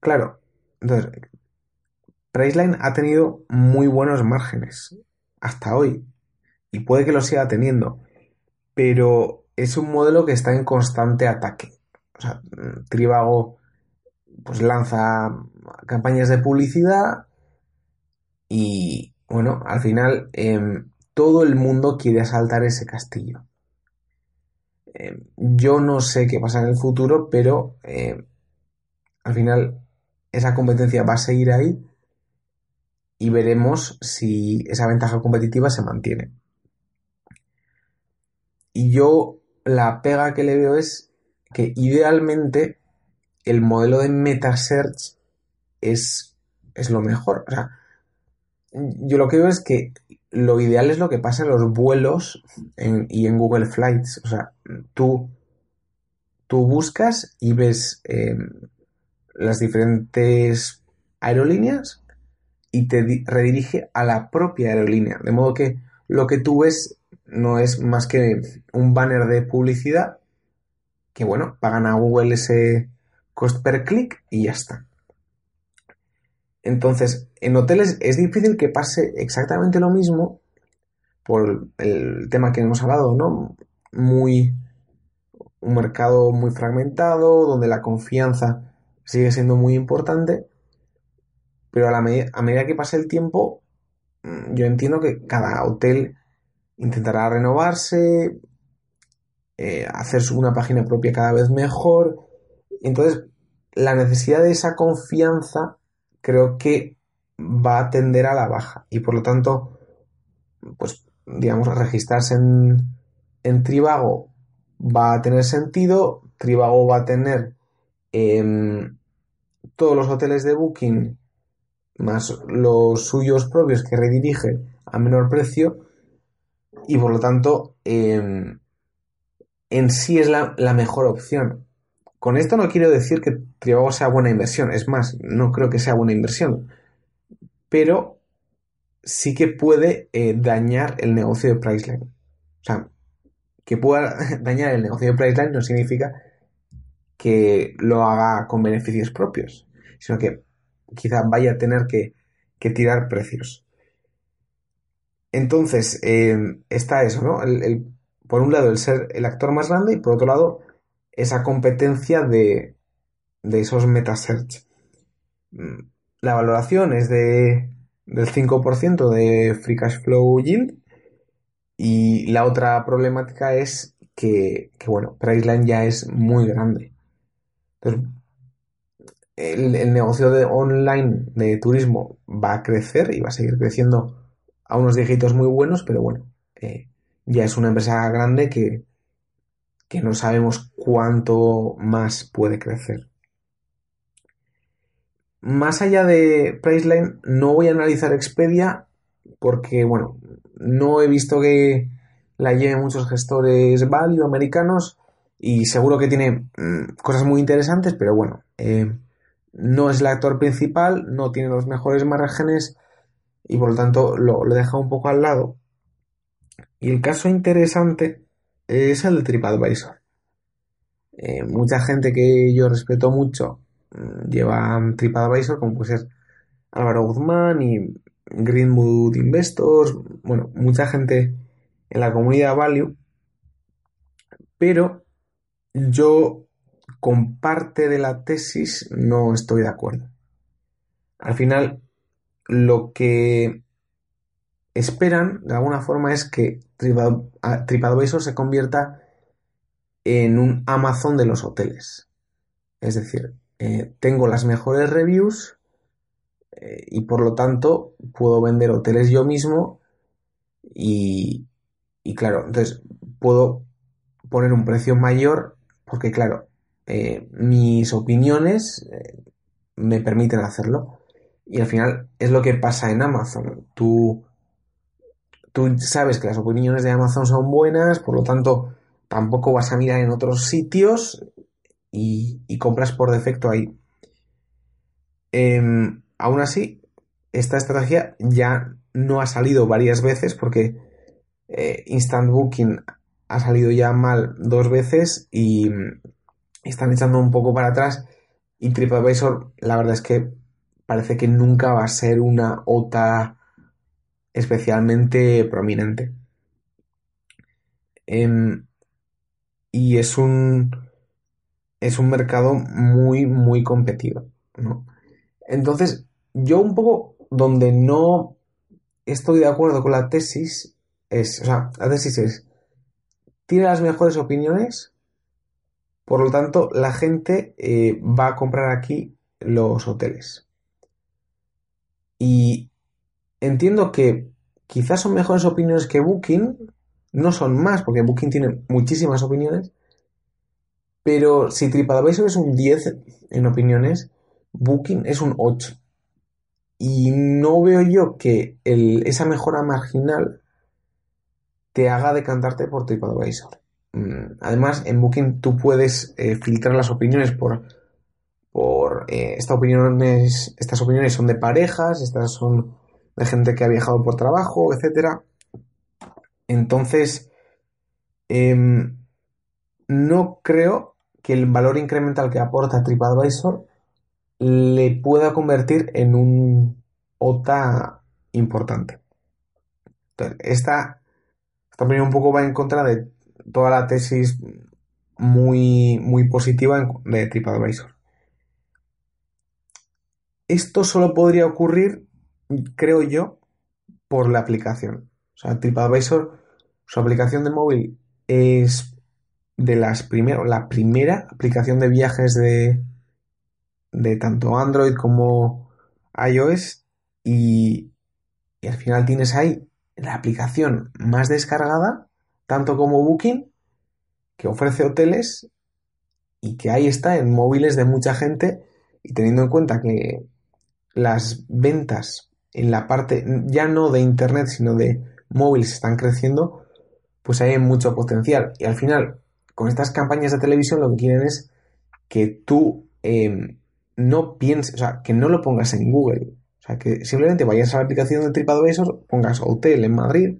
Claro, entonces, Priceline ha tenido muy buenos márgenes hasta hoy y puede que lo siga teniendo, pero es un modelo que está en constante ataque. O sea, Trivago pues lanza campañas de publicidad y bueno, al final em, todo el mundo quiere asaltar ese castillo. Em, yo no sé qué pasa en el futuro, pero em, al final esa competencia va a seguir ahí y veremos si esa ventaja competitiva se mantiene. Y yo la pega que le veo es que idealmente el modelo de MetaSearch es, es lo mejor. O sea, yo lo que veo es que lo ideal es lo que pasa en los vuelos y en Google Flights. O sea, tú, tú buscas y ves em, las diferentes aerolíneas y te redirige a la propia aerolínea. De modo que lo que tú ves no es más que un banner de publicidad que, bueno, pagan a Google ese, cost per click y ya está. Entonces, en hoteles es difícil que pase exactamente lo mismo por el tema que hemos hablado, ¿no? Muy un mercado muy fragmentado, donde la confianza sigue siendo muy importante, pero a, medida que pase el tiempo, mm, yo entiendo que cada hotel intentará renovarse, eh, hacer una página propia cada vez mejor, entonces, la necesidad de esa confianza creo que va a tender a la baja. Y por lo tanto, pues, digamos, registrarse en, en Trivago va a tener sentido, Trivago va a tener em, todos los hoteles de Booking más los suyos propios que redirige a menor precio y por lo tanto em, en sí es la, mejor opción. Con esto no quiero decir que Trivago sea buena inversión, es más, no creo que sea buena inversión, pero sí que puede eh, dañar el negocio de Priceline. O sea, que pueda dañar el negocio de Priceline no significa que lo haga con beneficios propios, sino que quizá vaya a tener que, tirar precios. Entonces, eh, está eso, ¿no? por un lado, el ser el actor más grande y por otro lado, esa competencia de, de esos metasearch. Mm, la valoración es de, del 5% de Free Cash Flow Yield y la otra problemática es que, que bueno, Priceline ya es muy grande. Entonces, el, negocio de online de turismo va a crecer y va a seguir creciendo a unos dígitos muy buenos, pero bueno, eh, ya es una empresa grande que, que no sabemos cuánto más puede crecer. Más allá de Priceline, no voy a analizar Expedia porque, bueno, no he visto que la lleven muchos gestores value americanos y seguro que tiene mm, cosas muy interesantes, pero bueno, eh, no es el actor principal, no tiene los mejores márgenes y por lo tanto lo, deja un poco al lado. Y el caso interesante es el de TripAdvisor. Eh, mucha gente que yo respeto mucho mm, lleva TripAdvisor, como puede ser Álvaro Guzmán y Greenwood Investors, bueno, mucha gente en la comunidad Value, pero yo con parte de la tesis no estoy de acuerdo. Al final, lo que esperan de alguna forma es que TripAdvisor se convierta en un Amazon de los hoteles. Es decir, eh, tengo las mejores reviews eh, y por lo tanto puedo vender hoteles yo mismo y, y claro, entonces puedo poner un precio mayor porque claro, eh, mis opiniones eh, me permiten hacerlo. Y al final es lo que pasa en Amazon. Tú, tú sabes que las opiniones de Amazon son buenas, por lo tanto tampoco vas a mirar en otros sitios y, compras por defecto ahí. Em, aún así, esta estrategia ya no ha salido varias veces porque eh, Instant Booking ha salido ya mal dos veces y están echando un poco para atrás. Y TripAdvisor la verdad es que parece que nunca va a ser una OTA especialmente prominente. Em, y es un es un mercado muy muy competido, Entonces, yo un poco donde no estoy de acuerdo con la tesis es, o sea, la tesis es tiene las mejores opiniones por lo tanto, la gente eh, va a comprar aquí los hoteles. Y entiendo que quizás son mejores opiniones que Booking, no son más, porque Booking tiene muchísimas opiniones, pero si TripAdvisor es un 10 en opiniones, Booking es un 8. Y no veo yo que esa mejora marginal te haga decantarte por TripAdvisor. Mm, además, en Booking tú puedes eh, filtrar las opiniones por, por eh, estas opiniones, estas opiniones son de parejas, estas son de gente que ha viajado por trabajo, etcétera. Entonces, em, no creo que el valor incremental que aporta TripAdvisor le pueda convertir en un OTA importante. Entonces, esta, esta opinión un poco va en contra de toda la tesis muy, muy positiva de TripAdvisor. Esto solo podría ocurrir, creo yo, por la aplicación. O sea, TripAdvisor, su aplicación de móvil es de las primeras, la primera aplicación de viajes de, de tanto Android como iOS y, y al final tienes ahí la aplicación más descargada tanto como Booking, que ofrece hoteles y que ahí está en móviles de mucha gente y teniendo en cuenta que las ventas en la parte ya no de internet, sino de móviles están creciendo, pues hay mucho potencial. Y al final, con estas campañas de televisión lo que quieren es que tú em, no pienses, o sea, que no lo pongas en Google. O sea, que simplemente vayas a la aplicación de TripAdvisor, pongas hotel en Madrid,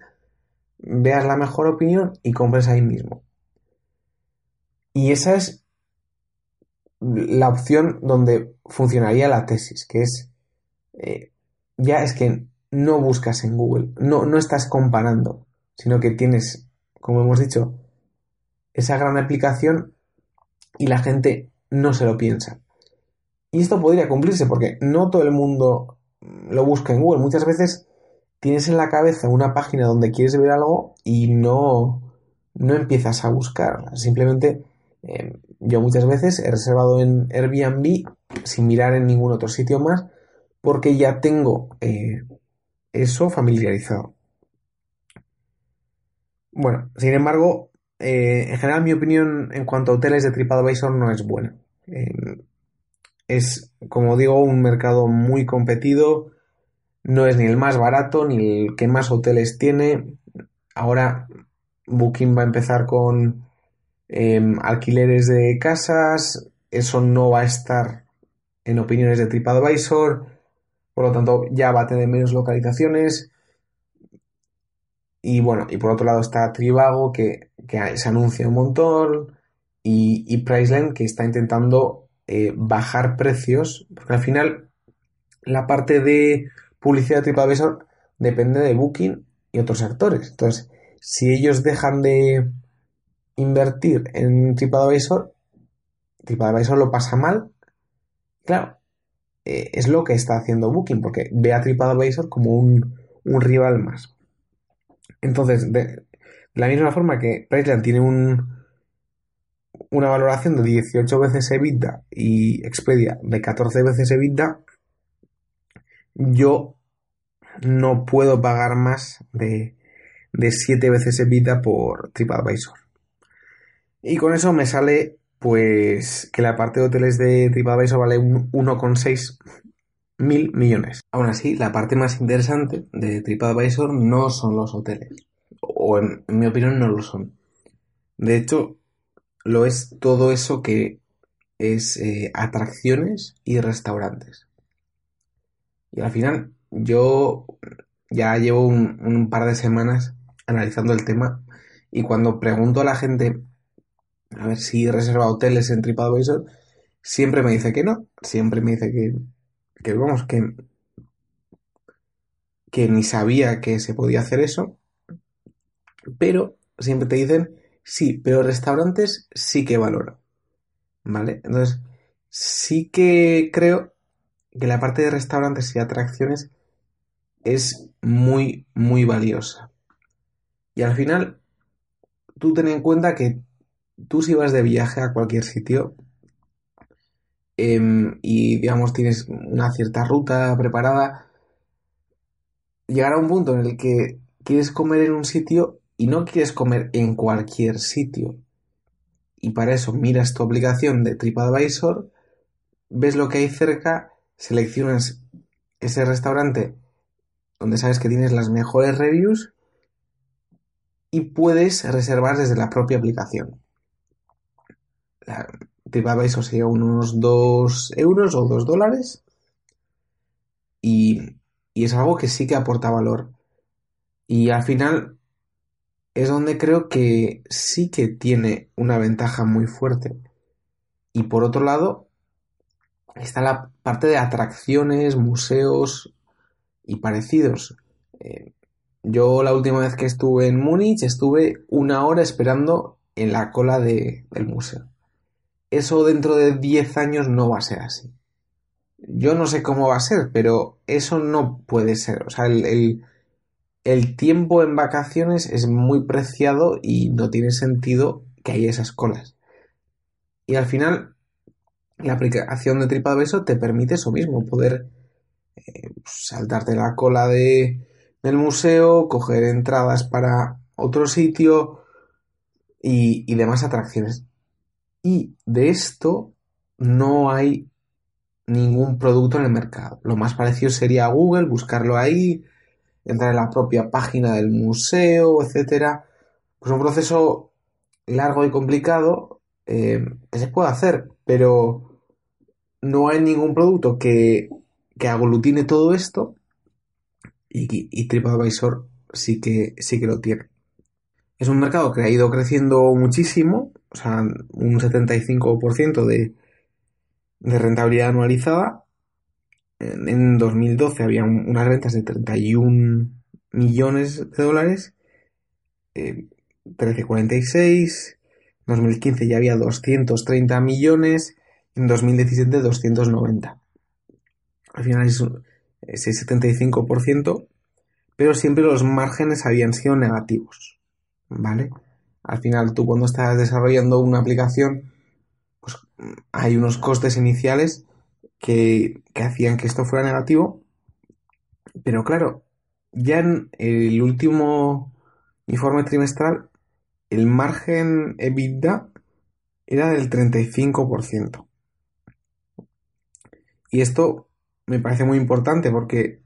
veas la mejor opinión y compres ahí mismo. Y esa es la opción donde funcionaría la tesis, que es, eh, ya es que no buscas en Google, no, no estás comparando, sino que tienes, como hemos dicho, esa gran aplicación y la gente no se lo piensa. Y esto podría cumplirse porque no todo el mundo lo busca en Google. Muchas veces tienes en la cabeza una página donde quieres ver algo y no, no empiezas a buscar. Simplemente eh, yo muchas veces he reservado en Airbnb sin mirar en ningún otro sitio más porque ya tengo eh, eso familiarizado. Bueno, sin embargo, eh, en general mi opinión en cuanto a hoteles de TripAdvisor no es buena. es, como digo, un mercado muy competido, no es ni el más barato ni el que más hoteles tiene. Ahora Booking va a empezar con Em, alquileres de casas, eso no va a estar en opiniones de TripAdvisor, por lo tanto ya va a tener menos localizaciones. Y bueno, y por otro lado está Trivago, que, se anuncia un montón, y, y Priceline, que está intentando eh, bajar precios, porque al final la parte de publicidad de TripAdvisor depende de Booking y otros actores. Entonces, si ellos dejan de, invertir en TripAdvisor, TripAdvisor lo pasa mal. Claro, eh, es lo que está haciendo Booking, porque ve a TripAdvisor como un, rival más. Entonces, de, la misma forma que Priceline tiene un, una valoración de 18 veces EBITDA y Expedia de 14 veces EBITDA, yo no puedo pagar más de, de 7 veces EBITDA por TripAdvisor. Y con eso me sale, pues, que la parte de hoteles de TripAdvisor vale 1,6 mil millones. Aún así, la parte más interesante de TripAdvisor no son los hoteles. O en, mi opinión no lo son. De hecho, lo es todo eso que es eh, atracciones y restaurantes. Y al final, yo ya llevo un, par de semanas analizando el tema y cuando pregunto a la gente a ver si reserva hoteles en TripAdvisor, siempre me dice que no, siempre me dice que, que vamos, que, que ni sabía que se podía hacer eso, pero siempre te dicen, sí, pero restaurantes sí que valoro, ¿vale? Entonces, sí que creo que la parte de restaurantes y atracciones es muy, muy valiosa. Y al final, tú ten en cuenta que tú si vas de viaje a cualquier sitio em, y digamos tienes una cierta ruta preparada, llegará un punto en el que quieres comer en un sitio y no quieres comer en cualquier sitio. Y para eso miras tu aplicación de TripAdvisor, ves lo que hay cerca, seleccionas ese restaurante donde sabes que tienes las mejores reviews y puedes reservar desde la propia aplicación eso sería unos 2 euros o 2 dólares. Y, y es algo que sí que aporta valor. Y al final es donde creo que sí que tiene una ventaja muy fuerte. Y por otro lado, está la parte de atracciones, museos y parecidos. Eh, yo la última vez que estuve en Múnich estuve una hora esperando en la cola del museo eso dentro de 10 años no va a ser así. Yo no sé cómo va a ser, pero eso no puede ser. O sea, el, tiempo en vacaciones es muy preciado y no tiene sentido que haya esas colas. Y al final, la aplicación de TripAdvisor te permite eso mismo, poder eh, saltarte la cola de, del museo, coger entradas para otro sitio y, y demás atracciones. Y de esto no hay ningún producto en el mercado. Lo más parecido sería Google, buscarlo ahí, entrar en la propia página del museo, etcétera. Pues un proceso largo y complicado eh, que se puede hacer, pero no hay ningún producto que, que aglutine todo esto y, TripAdvisor sí que, sí que lo tiene. Es un mercado que ha ido creciendo muchísimo, o sea, un 75% de, de rentabilidad anualizada. En, 2012 había unas ventas de 31 millones de dólares, eh, 13,46. En 2015 ya había 230 millones, en 2017 290. Al final es ese 75%, pero siempre los márgenes habían sido negativos, ¿vale? Al final tú cuando estás desarrollando una aplicación, pues hay unos costes iniciales que, que hacían que esto fuera negativo, pero claro, ya en el último informe trimestral, el margen EBITDA era del 35%. Y esto me parece muy importante porque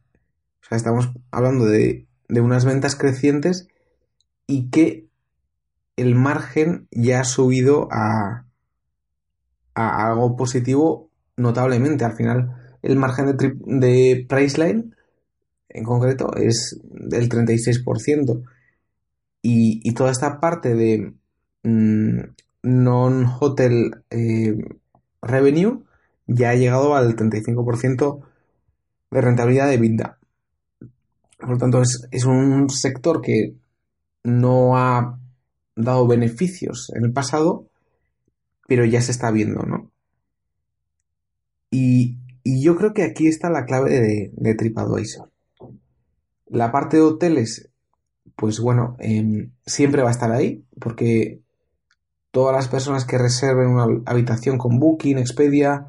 estamos hablando de, unas ventas crecientes y que el margen ya ha subido a, a algo positivo notablemente. Al final, el margen de, de Priceline en concreto es del 36%. Y, y toda esta parte de mm, non-hotel eh, revenue ya ha llegado al 35% de rentabilidad de vida. Por lo tanto, es, es un sector que no ha dado beneficios en el pasado, pero ya se está viendo, ¿no? Y, y yo creo que aquí está la clave de, de TripAdvisor. La parte de hoteles, pues bueno, em, siempre va a estar ahí, porque todas las personas que reserven una habitación con Booking, Expedia,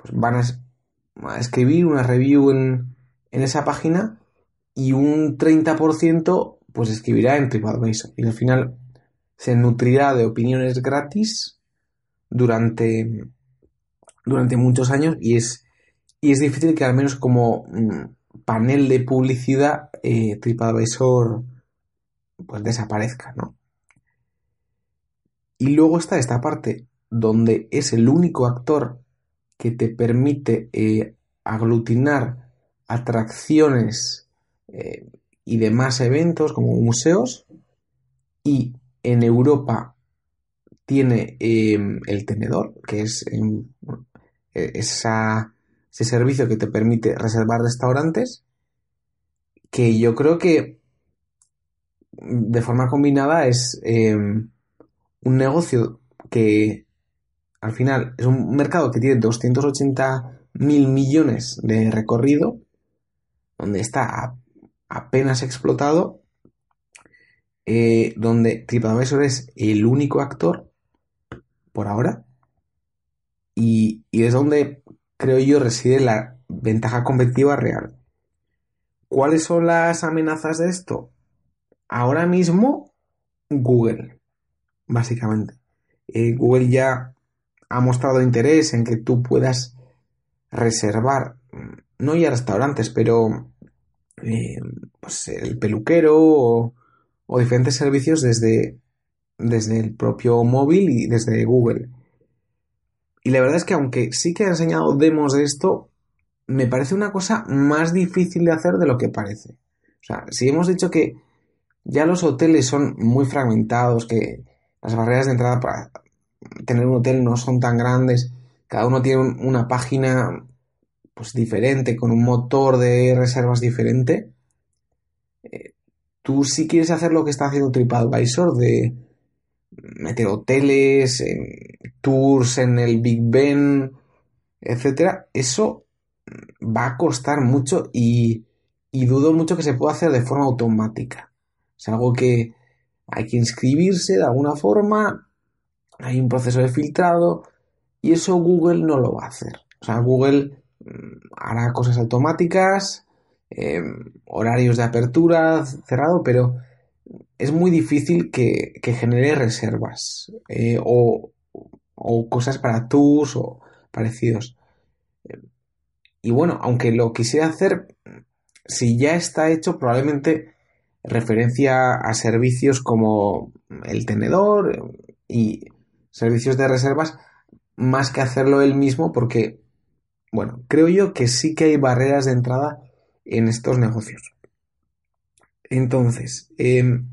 pues van a, escribir una review en, en, esa página y un 30% pues escribirá en TripAdvisor. Y al final se nutrirá de opiniones gratis durante, durante muchos años y es, y es difícil que al menos como mm, panel de publicidad eh, TripAdvisor pues desaparezca, ¿no? Y luego está esta parte donde es el único actor que te permite eh, aglutinar atracciones eh, y demás eventos como museos y en Europa tiene em, el tenedor que es em, esa ese servicio que te permite reservar restaurantes, que yo creo que de forma combinada es em, un negocio que al final es un mercado que tiene 280 mil millones de recorrido, donde está apenas explotado, eh, donde TripAdvisor es el único actor por ahora, y, y es donde creo yo, reside la ventaja competitiva real. ¿Cuáles son las amenazas de esto? Ahora mismo, Google, básicamente. Eh, Google ya ha mostrado interés en que tú puedas reservar, no ya restaurantes, pero eh, pues el peluquero o, o, diferentes servicios desde, desde el propio móvil y desde Google. Y la verdad es que aunque sí que he enseñado demos de esto, me parece una cosa más difícil de hacer de lo que parece. O sea, si hemos dicho que ya los hoteles son muy fragmentados, que las barreras de entrada para tener un hotel no son tan grandes, cada uno tiene una página pues diferente, con un motor de reservas diferente. Eh, tú sí quieres hacer lo que está haciendo TripAdvisor de meter hoteles, tours en el Big Ben, etcétera, eso va a costar mucho y, y dudo mucho que se pueda hacer de forma automática. Es algo que hay que inscribirse de alguna forma, hay un proceso de filtrado y eso Google no lo va a hacer. O sea, Google mm, hará cosas automáticas, em, horarios de apertura cerrado, pero es muy difícil que, genere reservas eh, o, cosas para tours o parecidos. y bueno, aunque lo quisiera hacer, si ya está hecho, probablemente referencia a servicios como el tenedor y servicios de reservas, más que hacerlo él mismo, porque, bueno, creo yo que sí que hay barreras de entrada en estos negocios. Entonces, em,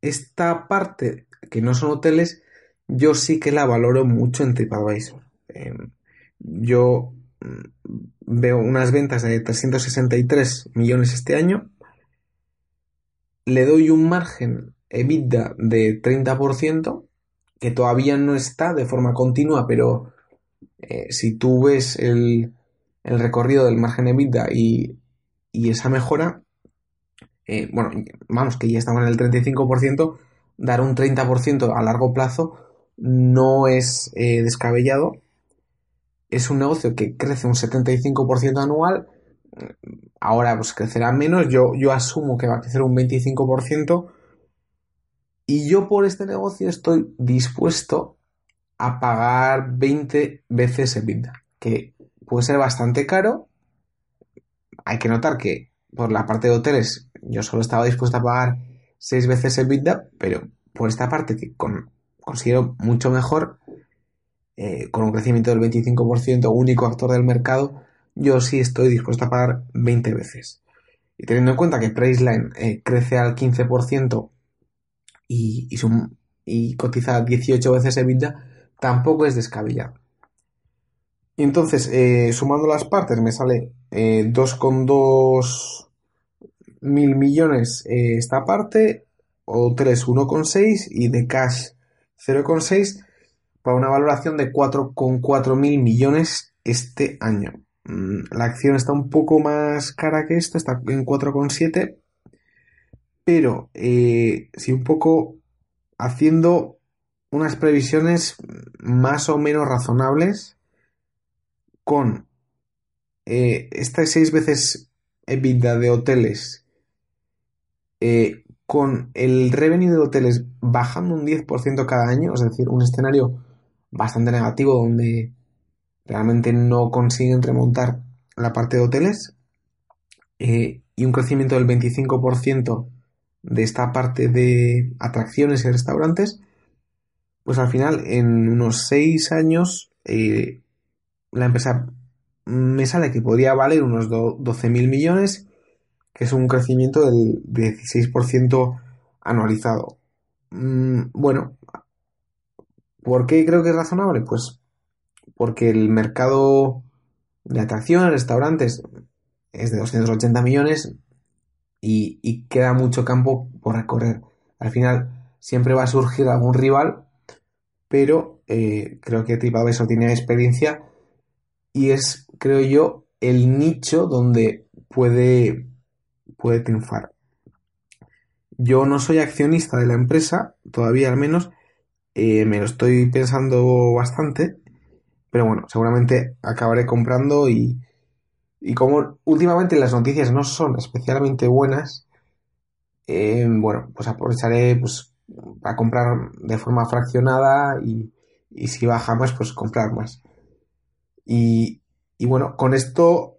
esta parte que no son hoteles, yo sí que la valoro mucho en TripAdvisor. Em, yo mm, veo unas ventas de 363 millones este año, le doy un margen EBITDA de 30%, que todavía no está de forma continua, pero eh, si tú ves el, recorrido del margen EBITDA y, y esa mejora, eh, bueno, vamos, que ya estamos en el 35%, dar un 30% a largo plazo no es eh, descabellado. Es un negocio que crece un 75% anual. Ahora pues crecerá menos. Yo, yo asumo que va a crecer un 25%. Y yo por este negocio estoy dispuesto a pagar 20 veces EBITDA, que puede ser bastante caro. Hay que notar que por la parte de hoteles yo solo estaba dispuesto a pagar 6 veces EBITDA, pero por esta parte que con, considero mucho mejor, eh, con un crecimiento del 25%, único actor del mercado, yo sí estoy dispuesto a pagar 20 veces. Y teniendo en cuenta que Priceline eh, crece al 15% y, y, cotiza 18 veces EBITDA, tampoco es descabellado. Y entonces, eh, sumando las partes, me sale 2,2 mil millones esta parte, o 3 1,6 y de cash 0,6 para una valoración de 4,4 mil millones este año. Mm, la acción está un poco más cara que esto, está en 4,7, pero eh, si un poco haciendo unas previsiones más o menos razonables con eh, estas seis veces EBITDA de hoteles eh, con el revenue de hoteles bajando un 10% cada año, es decir, un escenario bastante negativo donde realmente no consiguen remontar la parte de hoteles eh, y un crecimiento del 25% de esta parte de atracciones y restaurantes, pues al final en unos 6 años eh, la empresa me sale que podría valer unos 12 mil millones que es un crecimiento del 16% anualizado. Mm, bueno, ¿por qué creo que es razonable? Pues porque el mercado de atracciones, restaurantes, es de 280 millones y, queda mucho campo por recorrer. Al final siempre va a surgir algún rival, pero eh, creo que TripAdvisor tiene experiencia y es, creo yo, el nicho donde puede puede triunfar. Yo no soy accionista de la empresa, todavía al menos, eh, me lo estoy pensando bastante, pero bueno, seguramente acabaré comprando y, y como últimamente las noticias no son especialmente buenas, eh, bueno, pues aprovecharé pues, a comprar de forma fraccionada y, y si baja más, pues comprar más. Y, y bueno, con esto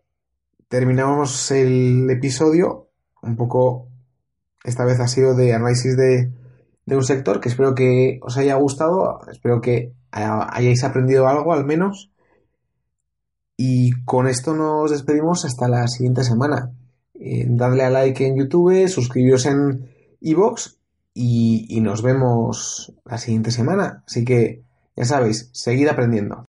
terminamos el episodio un poco, esta vez ha sido de análisis de, un sector que espero que os haya gustado, espero que hayáis aprendido algo al menos. Y con esto nos despedimos hasta la siguiente semana. Eh, dadle a like en YouTube, suscribiros en iVoox y, y nos vemos la siguiente semana. Así que ya sabéis, seguid aprendiendo.